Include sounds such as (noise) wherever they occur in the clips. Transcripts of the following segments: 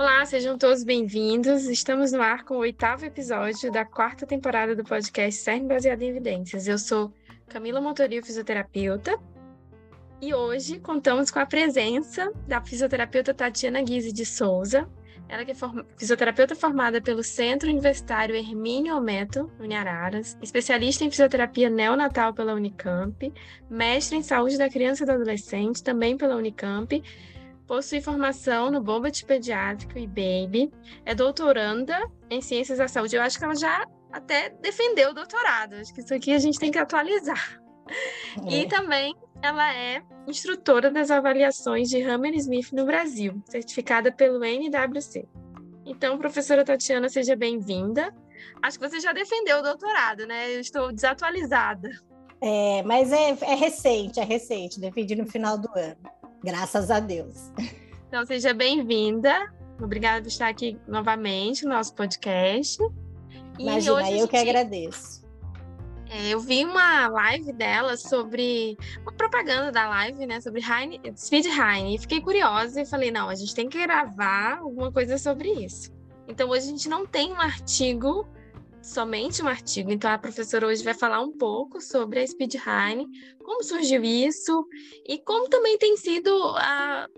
Olá, sejam todos bem-vindos. Estamos no ar com o oitavo episódio da quarta temporada do podcast CERN Baseado em Evidências. Eu sou Camila Montorio, fisioterapeuta, e hoje contamos com a presença da fisioterapeuta Tatiana Guise de Souza, ela que é form... fisioterapeuta formada pelo Centro Universitário Hermínio Ometo, Uniararas, especialista em fisioterapia neonatal pela Unicamp, mestre em saúde da criança e do adolescente, também pela Unicamp, possui formação no Bobat Pediátrico e Baby, é doutoranda em Ciências da Saúde. Eu acho que ela já até defendeu o doutorado, acho que isso aqui a gente tem que atualizar. É. E também ela é instrutora das avaliações de Hammer-Smith no Brasil, certificada pelo NWC. Então, professora Tatiana, seja bem-vinda. Acho que você já defendeu o doutorado, né? Eu estou desatualizada. É, mas é, é recente, é recente. Defendi no final do ano. Graças a Deus. Então, seja bem-vinda. Obrigada por estar aqui novamente no nosso podcast. Imagina, eu que agradeço. É, eu vi uma live dela sobre uma propaganda da live, né, sobre Heine, Speed Heine, e fiquei curiosa e falei, não, a gente tem que gravar alguma coisa sobre isso. Então hoje a gente não tem um artigo, somente um artigo, então a professora hoje vai falar um pouco sobre a Speed Heine, como surgiu isso e como também tem sido a,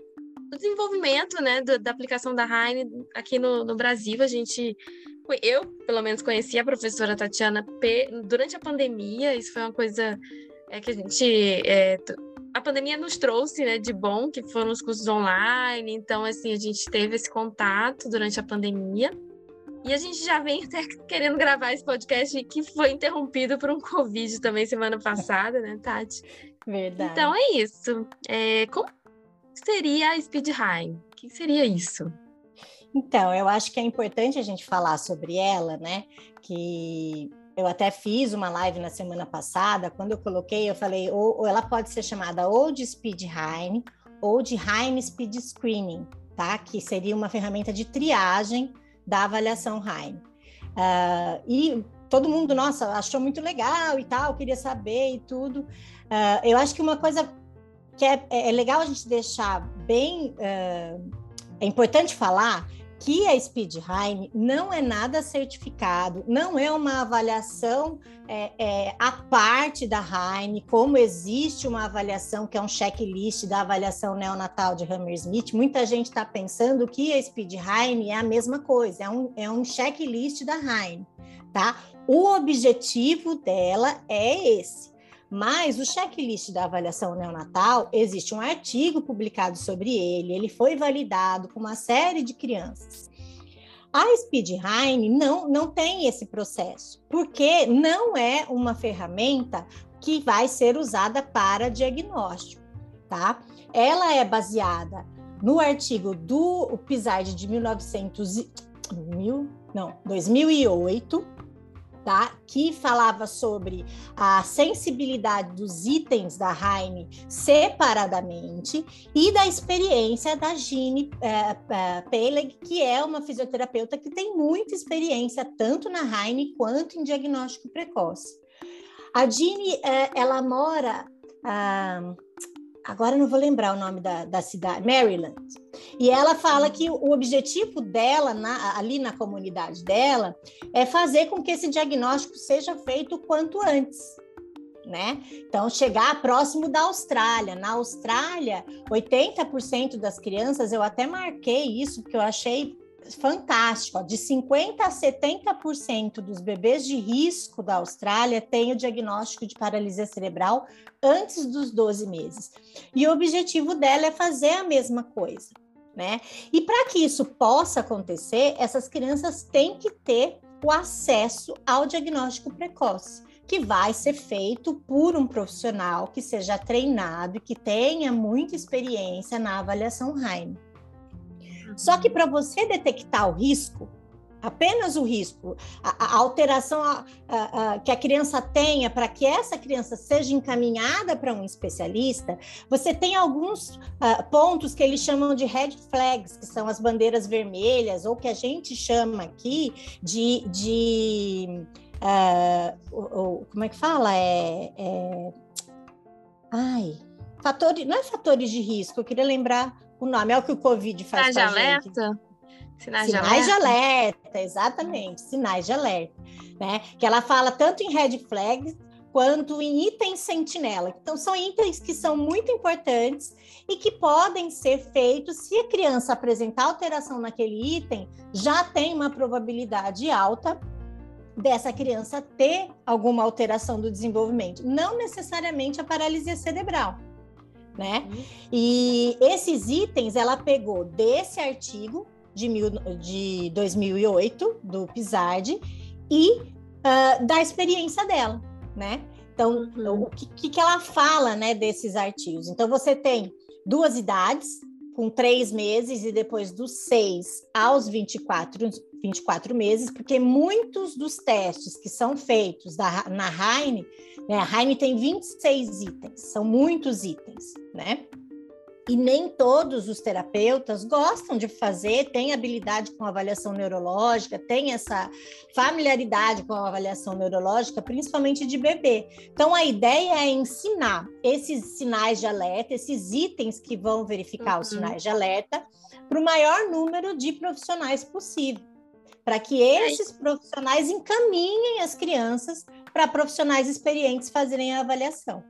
o desenvolvimento, né, da, da aplicação da Heine aqui no, no Brasil. A gente eu, pelo menos, conheci a professora Tatiana durante a pandemia. Isso foi uma coisa é, que a gente. É, a pandemia nos trouxe né, de bom, que foram os cursos online. Então, assim, a gente teve esse contato durante a pandemia. E a gente já vem até (laughs) querendo gravar esse podcast que foi interrompido por um Covid também semana passada, né, Tati? Verdade. Então é isso. É, como seria a Speed High? O que seria isso? Então, eu acho que é importante a gente falar sobre ela, né? Que eu até fiz uma live na semana passada, quando eu coloquei, eu falei, ou, ou ela pode ser chamada ou de Speed Heine ou de Heine Speed Screening, tá? Que seria uma ferramenta de triagem da avaliação Heine. Uh, e todo mundo, nossa, achou muito legal e tal, queria saber e tudo. Uh, eu acho que uma coisa que é, é legal a gente deixar bem, uh, é importante falar que a Speedheim não é nada certificado, não é uma avaliação é, é, à parte da Heine, como existe uma avaliação que é um checklist da avaliação neonatal de Hammersmith, muita gente está pensando que a Speedheim é a mesma coisa, é um, é um checklist da Heine, tá? O objetivo dela é esse, mas o checklist da avaliação neonatal, existe um artigo publicado sobre ele, ele foi validado com uma série de crianças. A Speedheim não, não tem esse processo, porque não é uma ferramenta que vai ser usada para diagnóstico, tá? Ela é baseada no artigo do PISARD de 1900, mil, não, 2008, tá? que falava sobre a sensibilidade dos itens da Heine separadamente e da experiência da Gine é, é, Peleg, que é uma fisioterapeuta que tem muita experiência tanto na Heine quanto em diagnóstico precoce. A Gine, é, ela mora ah, agora não vou lembrar o nome da, da cidade, Maryland. E ela fala que o objetivo dela, na, ali na comunidade dela, é fazer com que esse diagnóstico seja feito quanto antes. Né? Então, chegar próximo da Austrália. Na Austrália, 80% das crianças, eu até marquei isso, porque eu achei fantástico. Ó, de 50% a 70% dos bebês de risco da Austrália têm o diagnóstico de paralisia cerebral antes dos 12 meses. E o objetivo dela é fazer a mesma coisa. Né? E para que isso possa acontecer, essas crianças têm que ter o acesso ao diagnóstico precoce, que vai ser feito por um profissional que seja treinado e que tenha muita experiência na avaliação Heine. Só que para você detectar o risco, apenas o risco, a, a alteração a, a, que a criança tenha para que essa criança seja encaminhada para um especialista, você tem alguns uh, pontos que eles chamam de red flags, que são as bandeiras vermelhas, ou que a gente chama aqui de. de uh, o, o, como é que fala? É, é... Ai, fatores, não é fatores de risco, eu queria lembrar o nome, é o que o Covid faz Traje alerta? Sinais, sinais de, alerta. de alerta, exatamente, sinais de alerta, né? Que ela fala tanto em red flags quanto em itens sentinela. Então, são itens que são muito importantes e que podem ser feitos se a criança apresentar alteração naquele item, já tem uma probabilidade alta dessa criança ter alguma alteração do desenvolvimento, não necessariamente a paralisia cerebral, né? Uhum. E esses itens ela pegou desse artigo de, mil, de 2008 do Pizardi e uh, da experiência dela, né? Então, uhum. o que, que ela fala, né, desses artigos? Então, você tem duas idades, com três meses e depois dos seis aos 24, 24 meses, porque muitos dos testes que são feitos da, na Heine, né, a Heine tem 26 itens, são muitos itens, né? E nem todos os terapeutas gostam de fazer, têm habilidade com avaliação neurológica, têm essa familiaridade com a avaliação neurológica, principalmente de bebê. Então, a ideia é ensinar esses sinais de alerta, esses itens que vão verificar uhum. os sinais de alerta, para o maior número de profissionais possível, para que esses profissionais encaminhem as crianças para profissionais experientes fazerem a avaliação.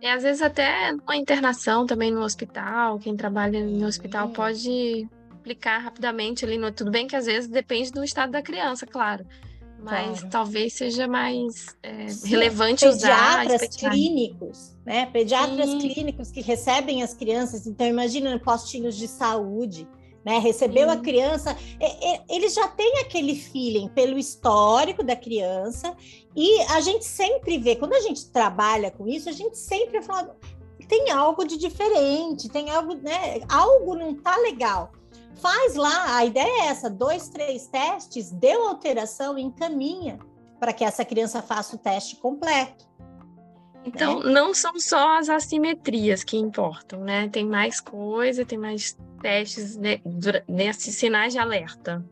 E às vezes até uma internação também no hospital, quem trabalha em hospital pode aplicar rapidamente ali no. Tudo bem que às vezes depende do estado da criança, claro. Mas claro. talvez seja mais é, relevante usar. Pediatras clínicos, né? Pediatras Sim. clínicos que recebem as crianças, então imagina postinhos de saúde né? Recebeu a criança, eles já têm aquele feeling pelo histórico da criança e a gente sempre vê, quando a gente trabalha com isso, a gente sempre fala tem algo de diferente, tem algo, né? Algo não tá legal. Faz lá, a ideia é essa: dois, três testes, deu alteração, encaminha para que essa criança faça o teste completo. Então, né? não são só as assimetrias que importam, né? Tem mais coisa, tem mais testes nesses sinais de alerta?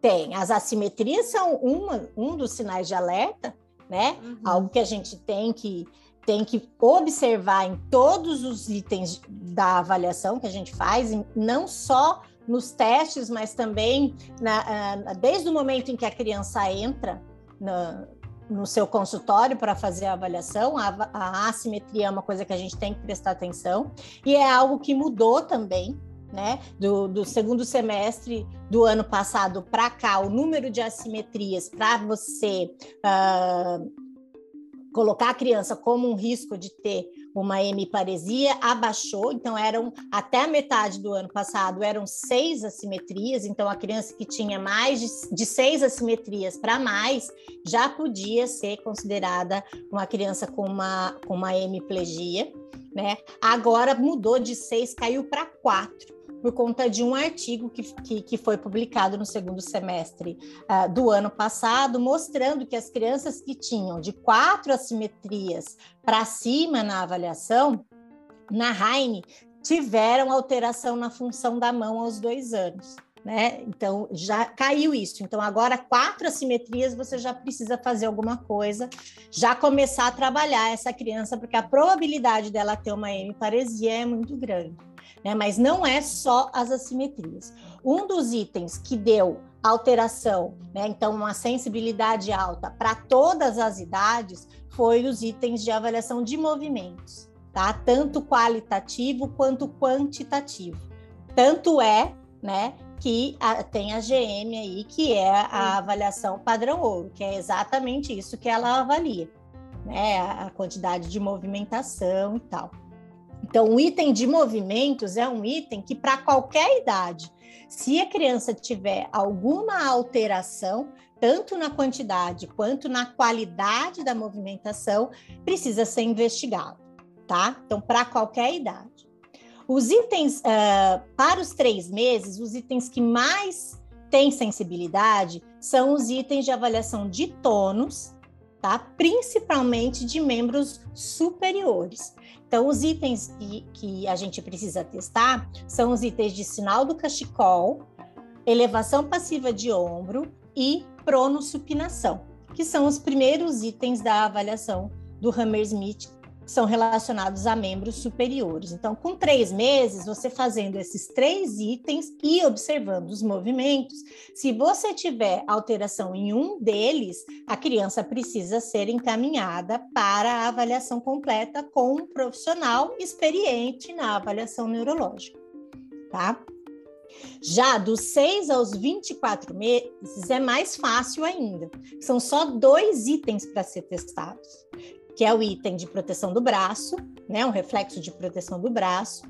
Tem. As assimetrias são uma, um dos sinais de alerta, né? Uhum. Algo que a gente tem que tem que observar em todos os itens da avaliação que a gente faz, não só nos testes, mas também na, desde o momento em que a criança entra na, no seu consultório para fazer a avaliação. A, a assimetria é uma coisa que a gente tem que prestar atenção e é algo que mudou também né, do, do, segundo semestre do ano passado para cá, o número de assimetrias para você uh, colocar a criança como um risco de ter uma hemiparesia abaixou, então eram até a metade do ano passado eram seis assimetrias, então a criança que tinha mais de, de seis assimetrias para mais já podia ser considerada uma criança com uma, com uma hemiplegia, né? Agora mudou de seis, caiu para quatro por conta de um artigo que, que, que foi publicado no segundo semestre uh, do ano passado, mostrando que as crianças que tinham de quatro assimetrias para cima na avaliação, na Heine, tiveram alteração na função da mão aos dois anos. Né? Então já caiu isso. Então agora quatro assimetrias você já precisa fazer alguma coisa, já começar a trabalhar essa criança, porque a probabilidade dela ter uma hemiparesia é muito grande né? Mas não é só as assimetrias. Um dos itens que deu alteração, né? Então, uma sensibilidade alta para todas as idades foi os itens de avaliação de movimentos, tá? Tanto qualitativo quanto quantitativo. Tanto é, né, que a, tem a GM aí, que é a avaliação padrão ouro, que é exatamente isso que ela avalia, né? A quantidade de movimentação e tal. Então, o item de movimentos é um item que, para qualquer idade, se a criança tiver alguma alteração, tanto na quantidade quanto na qualidade da movimentação, precisa ser investigado, tá? Então, para qualquer idade. Os itens, uh, para os três meses, os itens que mais têm sensibilidade são os itens de avaliação de tônus, tá? Principalmente de membros superiores. Então, os itens que, que a gente precisa testar são os itens de sinal do cachecol, elevação passiva de ombro e pronossupinação, que são os primeiros itens da avaliação do Hammersmith são relacionados a membros superiores. Então, com três meses, você fazendo esses três itens e observando os movimentos, se você tiver alteração em um deles, a criança precisa ser encaminhada para a avaliação completa com um profissional experiente na avaliação neurológica, tá? Já dos 6 aos 24 meses é mais fácil ainda. São só dois itens para ser testados que é o item de proteção do braço, né, um reflexo de proteção do braço,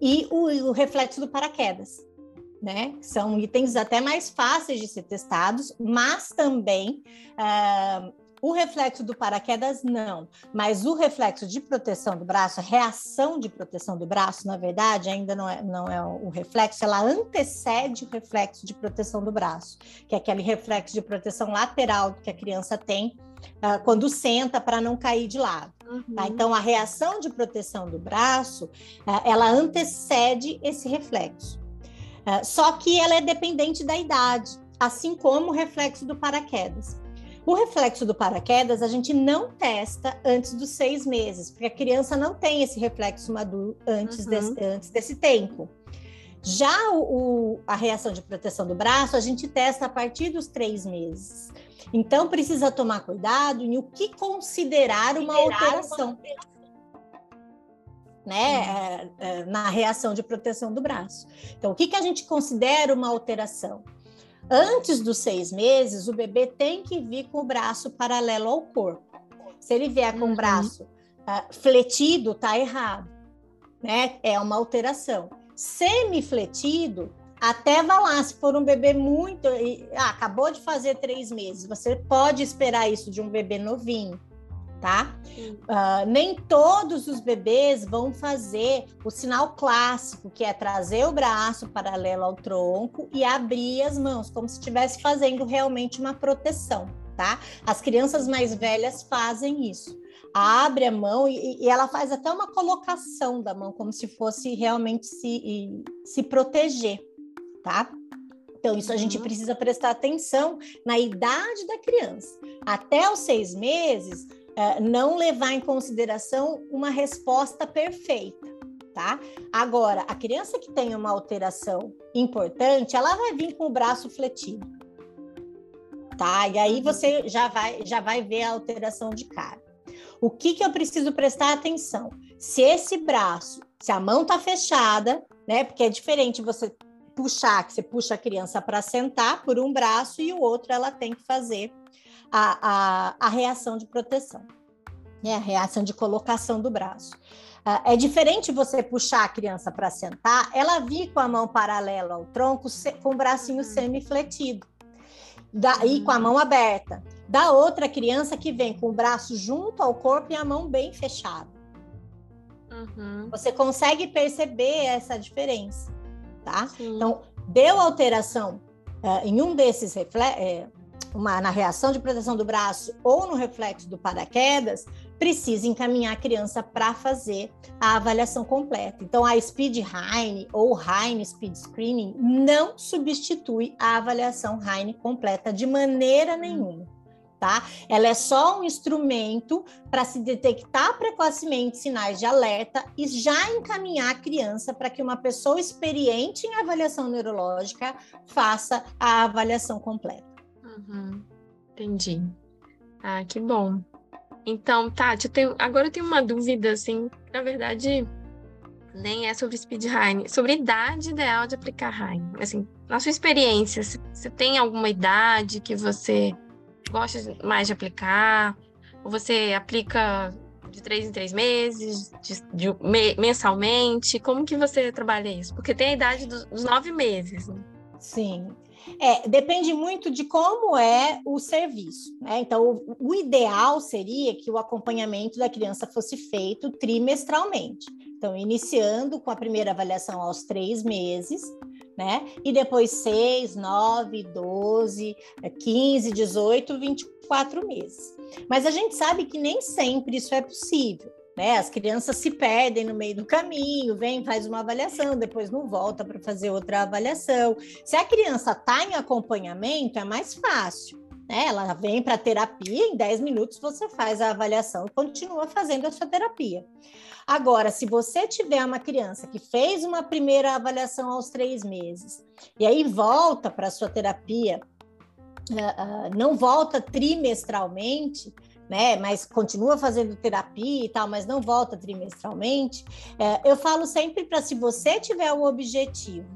e o, o reflexo do paraquedas, né? São itens até mais fáceis de ser testados, mas também uh, o reflexo do paraquedas não, mas o reflexo de proteção do braço, a reação de proteção do braço, na verdade, ainda não é, não é o reflexo, ela antecede o reflexo de proteção do braço, que é aquele reflexo de proteção lateral que a criança tem uh, quando senta para não cair de lado. Tá? Uhum. Tá? Então, a reação de proteção do braço, uh, ela antecede esse reflexo. Uh, só que ela é dependente da idade, assim como o reflexo do paraquedas. O reflexo do paraquedas a gente não testa antes dos seis meses, porque a criança não tem esse reflexo maduro antes, uhum. desse, antes desse tempo. Já o, a reação de proteção do braço, a gente testa a partir dos três meses. Então, precisa tomar cuidado em o que considerar uma alteração. Né, é, é, na reação de proteção do braço. Então, o que, que a gente considera uma alteração? Antes dos seis meses, o bebê tem que vir com o braço paralelo ao corpo. Se ele vier com uhum. o braço uh, fletido, tá errado, né? É uma alteração. Semifletido, até vai lá, se for um bebê muito. Ah, acabou de fazer três meses, você pode esperar isso de um bebê novinho tá? Uh, nem todos os bebês vão fazer o sinal clássico, que é trazer o braço paralelo ao tronco e abrir as mãos, como se estivesse fazendo realmente uma proteção, tá? As crianças mais velhas fazem isso. Abre a mão e, e ela faz até uma colocação da mão, como se fosse realmente se, se proteger, tá? Então, isso a gente uhum. precisa prestar atenção na idade da criança. Até os seis meses, não levar em consideração uma resposta perfeita, tá? Agora, a criança que tem uma alteração importante, ela vai vir com o braço fletido, tá? E aí você já vai, já vai ver a alteração de cara. O que, que eu preciso prestar atenção? Se esse braço, se a mão tá fechada, né? Porque é diferente você puxar, que você puxa a criança para sentar por um braço e o outro ela tem que fazer a, a, a reação de proteção, né? a reação de colocação do braço. Uh, é diferente você puxar a criança para sentar, ela vir com a mão paralela ao tronco, com o bracinho uhum. semi-fletido, e com a mão aberta. Da outra criança que vem com o braço junto ao corpo e a mão bem fechada. Uhum. Você consegue perceber essa diferença, tá? Sim. Então, deu alteração uh, em um desses reflexos, é, uma, na reação de proteção do braço ou no reflexo do paraquedas, precisa encaminhar a criança para fazer a avaliação completa. Então, a Speed Heine ou Heine Speed Screening não substitui a avaliação Heine completa de maneira nenhuma. Tá? Ela é só um instrumento para se detectar precocemente sinais de alerta e já encaminhar a criança para que uma pessoa experiente em avaliação neurológica faça a avaliação completa. Uhum. Entendi. Ah, que bom. Então, Tati, eu tenho, agora eu tenho uma dúvida, assim, na verdade, nem é sobre speed Heine, sobre idade ideal de aplicar Heine. Assim, na sua experiência, você tem alguma idade que você gosta mais de aplicar? Ou você aplica de três em três meses, de, de, me, mensalmente? Como que você trabalha isso? Porque tem a idade dos, dos nove meses. Né? Sim. É, depende muito de como é o serviço. Né? Então, o, o, ideal seria que o acompanhamento da criança fosse feito trimestralmente. Então, iniciando com a primeira avaliação aos três meses, né? E depois seis, nove, doze, quinze, dezoito, vinte e quatro meses. Mas a gente sabe que nem sempre isso é possível né? As crianças se perdem no meio do caminho, vem, faz uma avaliação, depois não volta para fazer outra avaliação. Se a criança está em acompanhamento, é mais fácil. Né? Ela vem para terapia, em 10 minutos você faz a avaliação e continua fazendo a sua terapia. Agora, se você tiver uma criança que fez uma primeira avaliação aos três meses e aí volta para a sua terapia, uh, uh, não volta trimestralmente, né? Mas continua fazendo terapia e tal, mas não volta trimestralmente. Uh, eu falo sempre para se você tiver o objetivo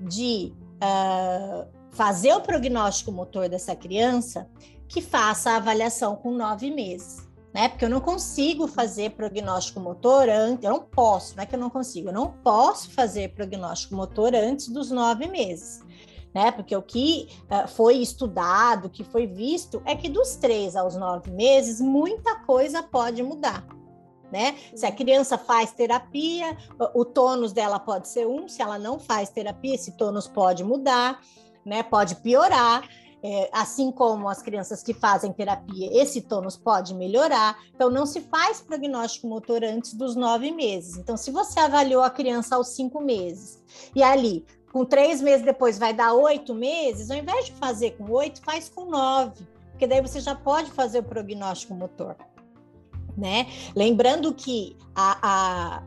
de uh, fazer o prognóstico motor dessa criança, que faça a avaliação com nove meses. Né? Porque eu não consigo fazer prognóstico motor antes, eu não posso, não é que eu não consigo, eu não posso fazer prognóstico motor antes dos nove meses. Né? Porque o que uh, foi estudado, o que foi visto, é que dos três aos nove meses, muita coisa pode mudar. Né? Se a criança faz terapia, o tônus dela pode ser um, se ela não faz terapia, esse tônus pode mudar né? Pode piorar. É, assim como as crianças que fazem terapia, esse tônus pode melhorar. Então, não se faz prognóstico motor antes dos nove meses. Então, se você avaliou a criança aos cinco meses e ali, com três meses depois, vai dar oito meses, ao invés de fazer com oito, faz com nove, porque daí você já pode fazer o prognóstico motor. Né? Lembrando que a, a,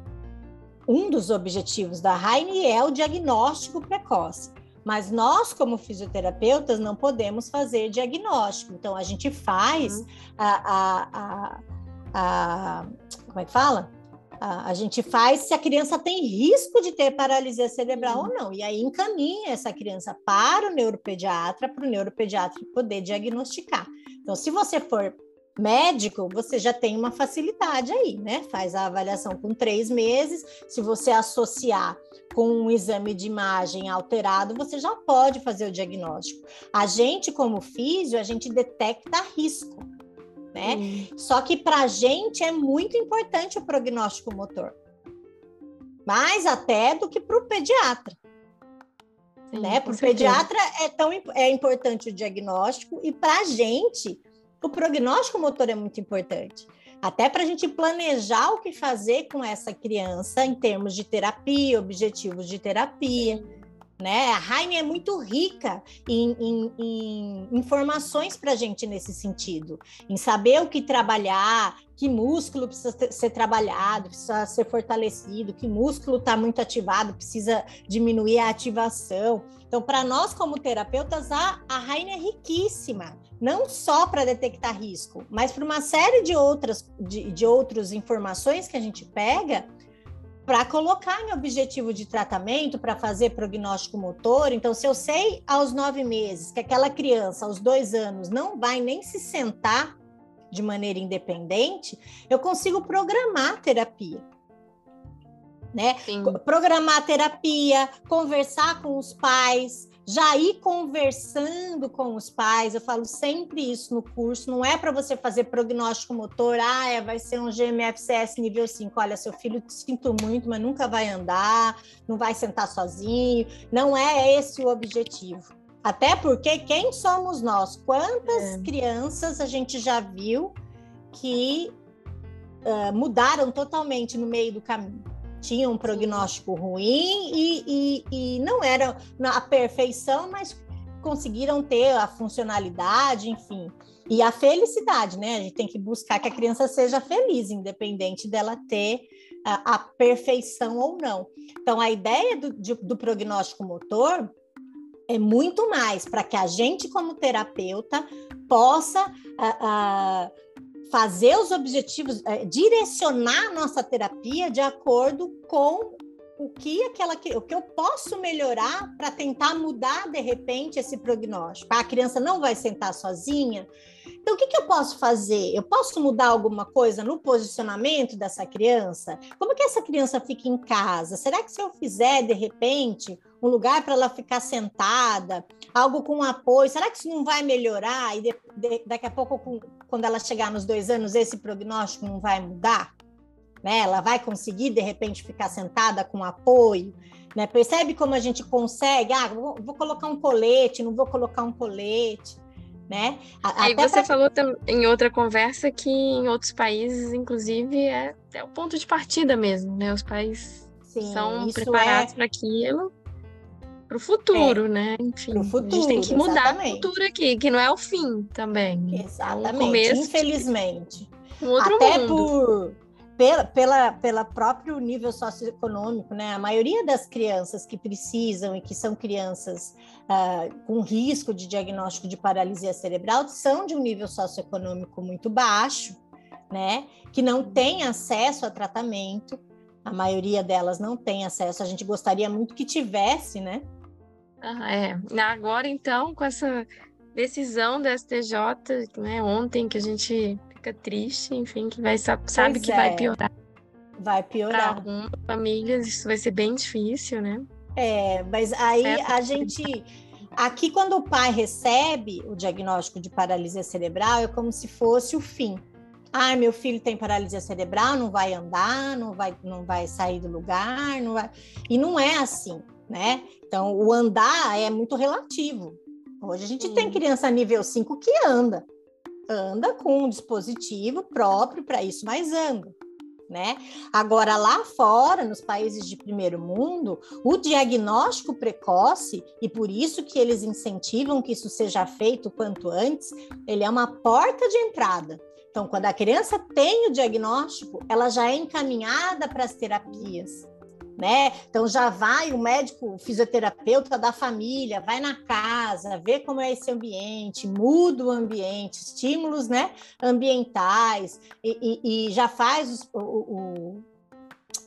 um dos objetivos da Heine é o diagnóstico precoce. Mas nós, como fisioterapeutas, não podemos fazer diagnóstico. Então, a gente faz uhum. a, a, a, a, Como é que fala? A, a, gente faz se a criança tem risco de ter paralisia cerebral uhum. ou não. E aí encaminha essa criança para o neuropediatra, para o neuropediatra poder diagnosticar. Então, se você for médico, você já tem uma facilidade aí, né? Faz a avaliação com três meses. Se você associar com um exame de imagem alterado, você já pode fazer o diagnóstico. A gente, como físio, a gente detecta risco, né? Hum. Só que para a gente é muito importante o prognóstico motor, mais até do que para o pediatra. Sim, né? Para o pediatra é tão é importante o diagnóstico e para a gente o prognóstico motor é muito importante. Até para a gente planejar o que fazer com essa criança em termos de terapia, objetivos de terapia. Né? A Heine é muito rica em, em, em informações para a gente nesse sentido, em saber o que trabalhar, que músculo precisa ser trabalhado, precisa ser fortalecido, que músculo está muito ativado, precisa diminuir a ativação. Então, para nós como terapeutas, a, a Heine é riquíssima, não só para detectar risco, mas para uma série de outras de, de outras informações que a gente pega para colocar em objetivo de tratamento, para fazer prognóstico motor. Então, se eu sei aos nove meses que aquela criança, aos dois anos, não vai nem se sentar de maneira independente, eu consigo programar a terapia. Né? Sim. Programar a terapia, conversar com os pais, já ir conversando com os pais, eu falo sempre isso no curso, não é para você fazer prognóstico motor, ah, é, vai ser um GMFCS nível 5, olha, seu filho, sinto muito, mas nunca vai andar, não vai sentar sozinho, não é esse o objetivo. Até porque quem somos nós? Quantas é. crianças a gente já viu que uh, mudaram totalmente no meio do caminho? Tinha um prognóstico ruim e, e, e não era a perfeição, mas conseguiram ter a funcionalidade, enfim. E a felicidade, né? A gente tem que buscar que a criança seja feliz, independente dela ter a, a perfeição ou não. Então, a ideia do, de, do prognóstico motor é muito mais para que a gente, como terapeuta, possa uh, uh, fazer os objetivos, é, direcionar a nossa terapia de acordo com o que aquela o que eu posso melhorar para tentar mudar de repente esse prognóstico. A criança não vai sentar sozinha. Então, o que, que eu posso fazer? Eu posso mudar alguma coisa no posicionamento dessa criança? Como que essa criança fica em casa? Será que se eu fizer de repente um lugar para ela ficar sentada, algo com apoio, será que isso não vai melhorar? E de, de, daqui a pouco, com, quando ela chegar nos dois anos, esse prognóstico não vai mudar? Né? Ela vai conseguir, de repente, ficar sentada com apoio? Né? Percebe como a gente consegue? Ah, vou, vou colocar um colete, não vou colocar um colete. Né? Aí você pra... falou em outra conversa que em outros países, inclusive, é, é o ponto de partida mesmo, né? Os pais Sim, são preparados é... para aquilo para o futuro, é, né? Enfim, futuro, a gente tem que mudar exatamente. a cultura aqui, que não é o fim também. Exatamente, é um começo infelizmente. Um outro Até mundo. por pela, pela, pela próprio nível socioeconômico, né? A maioria das crianças que precisam e que são crianças uh, com risco de diagnóstico de paralisia cerebral são de um nível socioeconômico muito baixo, né? Que não tem acesso a tratamento. A maioria delas não tem acesso. A gente gostaria muito que tivesse, né? Ah, é. Agora, então, com essa decisão da STJ, né, ontem que a gente fica triste, enfim, que vai sabe pois que é. vai piorar. Vai piorar. Para algumas famílias isso vai ser bem difícil, né? É, mas aí é a gente aqui quando o pai recebe o diagnóstico de paralisia cerebral é como se fosse o fim. Ah, meu filho tem paralisia cerebral, não vai andar, não vai, não vai sair do lugar, não vai. E não é assim, né? Então, o andar é muito relativo. Hoje a gente Sim. tem criança nível 5 que anda anda com um dispositivo próprio para isso, mas anda. Né? Agora, lá fora, nos países de primeiro mundo, o diagnóstico precoce, e por isso que eles incentivam que isso seja feito quanto antes, ele é uma porta de entrada. Então, quando a criança tem o diagnóstico, ela já é encaminhada para as terapias né? Então já vai o médico, o fisioterapeuta da família, vai na casa, vê como é esse ambiente, muda o ambiente, estímulos, né? Ambientais e, e, e já faz os, o, o,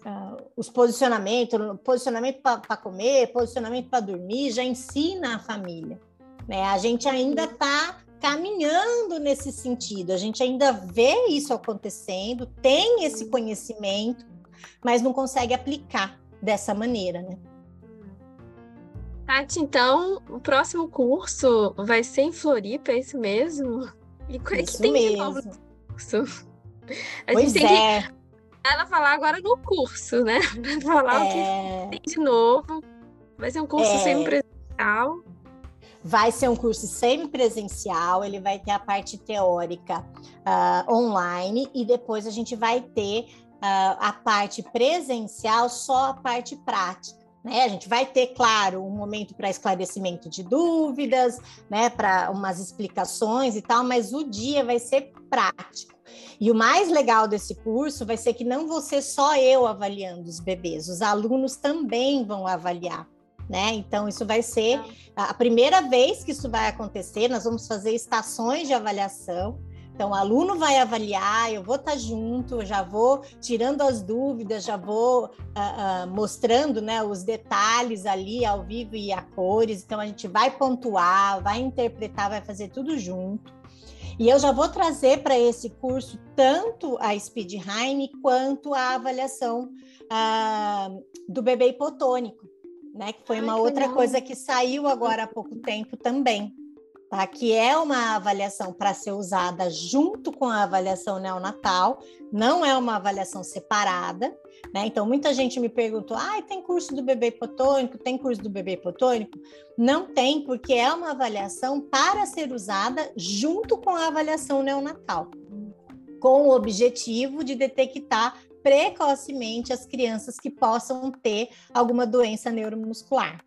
uh, os posicionamentos, posicionamento para comer, posicionamento para dormir, já ensina a família, né? A gente ainda está caminhando nesse sentido, a gente ainda vê isso acontecendo, tem esse conhecimento, mas não consegue aplicar dessa maneira, né? Tati, então, o próximo curso vai ser em Floripa, é isso mesmo? E o é que tem mesmo. de novo no curso? A pois gente tem é. que ela falar agora no curso, né? (laughs) Falar é... o que é. tem de novo. Vai ser um curso é... semipresencial. Vai ser um curso semipresencial, ele vai ter a parte teórica uh, online e depois a gente vai ter a parte presencial, só a parte prática. Né? A gente vai ter, claro, um momento para esclarecimento de dúvidas, né? para umas explicações e tal, mas o dia vai ser prático. E o mais legal desse curso vai ser que não vou ser só eu avaliando os bebês, os alunos também vão avaliar. Né? Então, isso vai ser a primeira vez que isso vai acontecer. Nós vamos fazer estações de avaliação. Então, o aluno vai avaliar, eu vou estar junto, já vou tirando as dúvidas, já vou uh, uh, mostrando né, os detalhes ali ao vivo e a cores. Então, a gente vai pontuar, vai interpretar, vai fazer tudo junto. E eu já vou trazer para esse curso tanto a Speed Heine quanto a avaliação uh, do bebê hipotônico, né? Que foi Ai, uma que outra legal. coisa que saiu agora há pouco tempo também tá? que é uma avaliação para ser usada junto com a avaliação neonatal, não é uma avaliação separada. Né? Então, muita gente me perguntou: ah, tem curso do bebê hipotônico? Tem curso do bebê hipotônico? Não tem, porque é uma avaliação para ser usada junto com a avaliação neonatal, com o objetivo de detectar precocemente as crianças que possam ter alguma doença neuromuscular.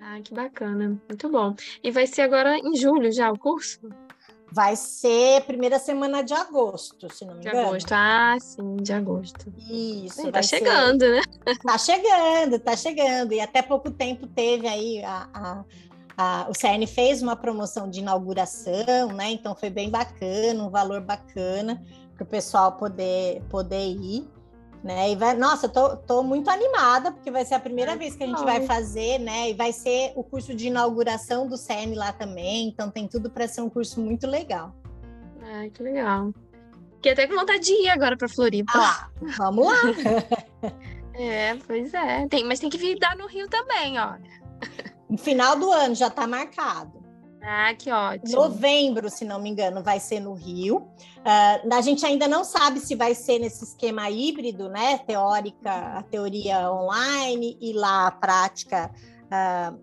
Ah, que bacana. Muito bom. E vai ser agora em julho já o curso? Vai ser primeira semana de agosto, se não me de engano. De agosto, ah, sim, de agosto. Isso. Tá chegando, ser... né? Tá chegando, tá chegando. E até pouco tempo teve aí a, a, a, o CERN fez uma promoção de inauguração, né? Então foi bem bacana, um valor bacana para o pessoal poder, poder ir. Né? E vai, nossa, tô, tô muito animada, porque vai ser a primeira vez que a gente vai fazer, né? E vai ser o curso de inauguração do CERN lá também, então tem tudo para ser um curso muito legal. Ai, que legal. Fiquei até com vontade de ir agora para Floripa. Ah, vamos lá! (laughs) é, pois é. Tem, mas tem que vir dar no Rio também, olha. No final do ano já está marcado. Ah, que ótimo. Novembro, se não me engano, vai ser no Rio. Uh, a gente ainda não sabe se vai ser nesse esquema híbrido, né? Teórica, a teoria online e lá a prática uh,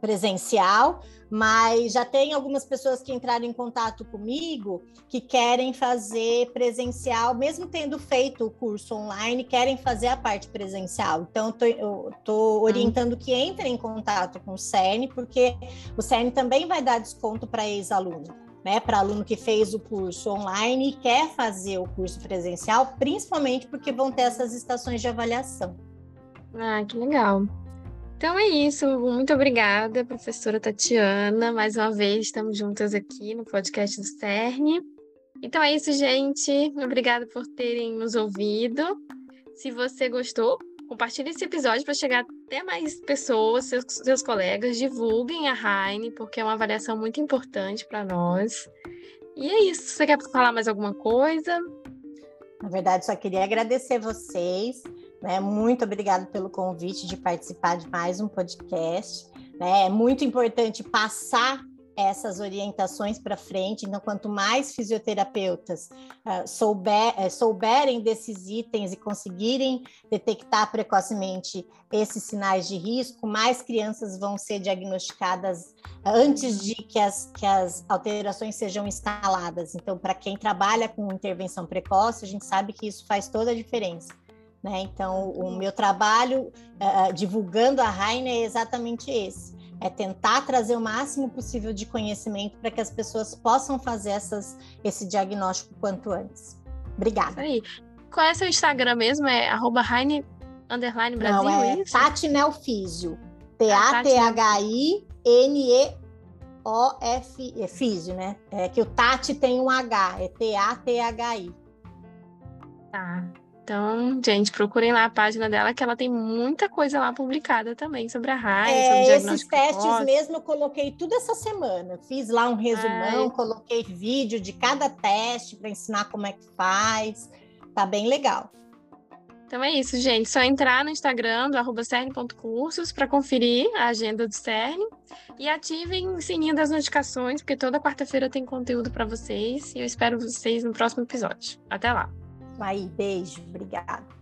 presencial, mas já tem algumas pessoas que entraram em contato comigo que querem fazer presencial, mesmo tendo feito o curso online, querem fazer a parte presencial. Então, eu estou orientando que entrem em contato com o CERN, porque o CERN também vai dar desconto para ex-aluno. Né, para aluno que fez o curso online e quer fazer o curso presencial, principalmente porque vão ter essas estações de avaliação. Ah, que legal. Então é isso. Muito obrigada, professora Tatiana. Mais uma vez estamos juntas aqui no podcast do CERN. Então é isso, gente. Obrigada por terem nos ouvido. Se você gostou, compartilhe esse episódio para chegar até mais pessoas, seus, seus colegas. Divulguem a Heine, porque é uma avaliação muito importante para nós. E é isso. Você quer falar mais alguma coisa? Na verdade, só queria agradecer vocês. Né? Muito obrigada pelo convite de participar de mais um podcast. Né? É muito importante passar essas orientações para frente. Então, quanto mais fisioterapeutas uh, souber, uh, souberem desses itens e conseguirem detectar precocemente esses sinais de risco, mais crianças vão ser diagnosticadas antes de que as, que as alterações sejam instaladas. Então, para quem trabalha com intervenção precoce, a gente sabe que isso faz toda a diferença. Né? Então, o meu trabalho uh, divulgando a Rainer é exatamente esse: é tentar trazer o máximo possível de conhecimento para que as pessoas possam fazer essas, esse diagnóstico quanto antes. Obrigada. Aí. Qual é seu Instagram mesmo? É arroba underline Brasil, Não, é, é Tati Nelfísio. T-A-T-H-I-N-E-O-F... É Físio, né? É que o Tati tem um H, é T-A-T-H-I. Tá. Então, gente, procurem lá a página dela, que ela tem muita coisa lá publicada também sobre a raiz, é, sobre Esses testes precoce. mesmo eu coloquei tudo essa semana. Fiz lá um resumão, Ai. coloquei vídeo de cada teste para ensinar como é que faz. Tá bem legal. Então é isso, gente. Só entrar no Instagram do arroba cern.cursos para conferir a agenda do CERN e ativem o sininho das notificações, porque toda quarta-feira tem conteúdo para vocês e eu espero vocês no próximo episódio. Até lá! Aí, beijo, obrigada.